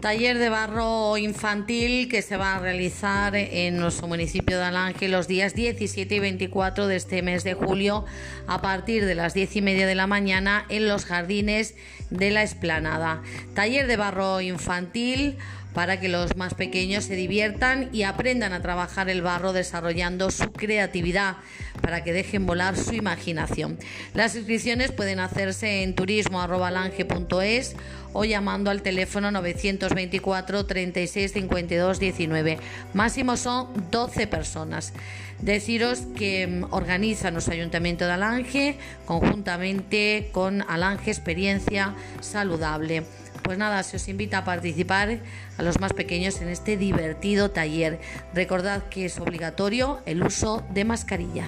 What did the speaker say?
Taller de barro infantil que se va a realizar en nuestro municipio de Alange los días 17 y 24 de este mes de julio a partir de las 10 y media de la mañana en los jardines de la esplanada. Taller de barro infantil para que los más pequeños se diviertan y aprendan a trabajar el barro desarrollando su creatividad para que dejen volar su imaginación. Las inscripciones pueden hacerse en turismo.alange.es o llamando al teléfono 924 36 52 19. Máximo son 12 personas. Deciros que mm, organiza nuestro Ayuntamiento de Alange conjuntamente con Alange Experiencia Saludable. Pues nada, se os invita a participar a los más pequeños en este divertido taller. Recordad que es obligatorio el uso de mascarilla.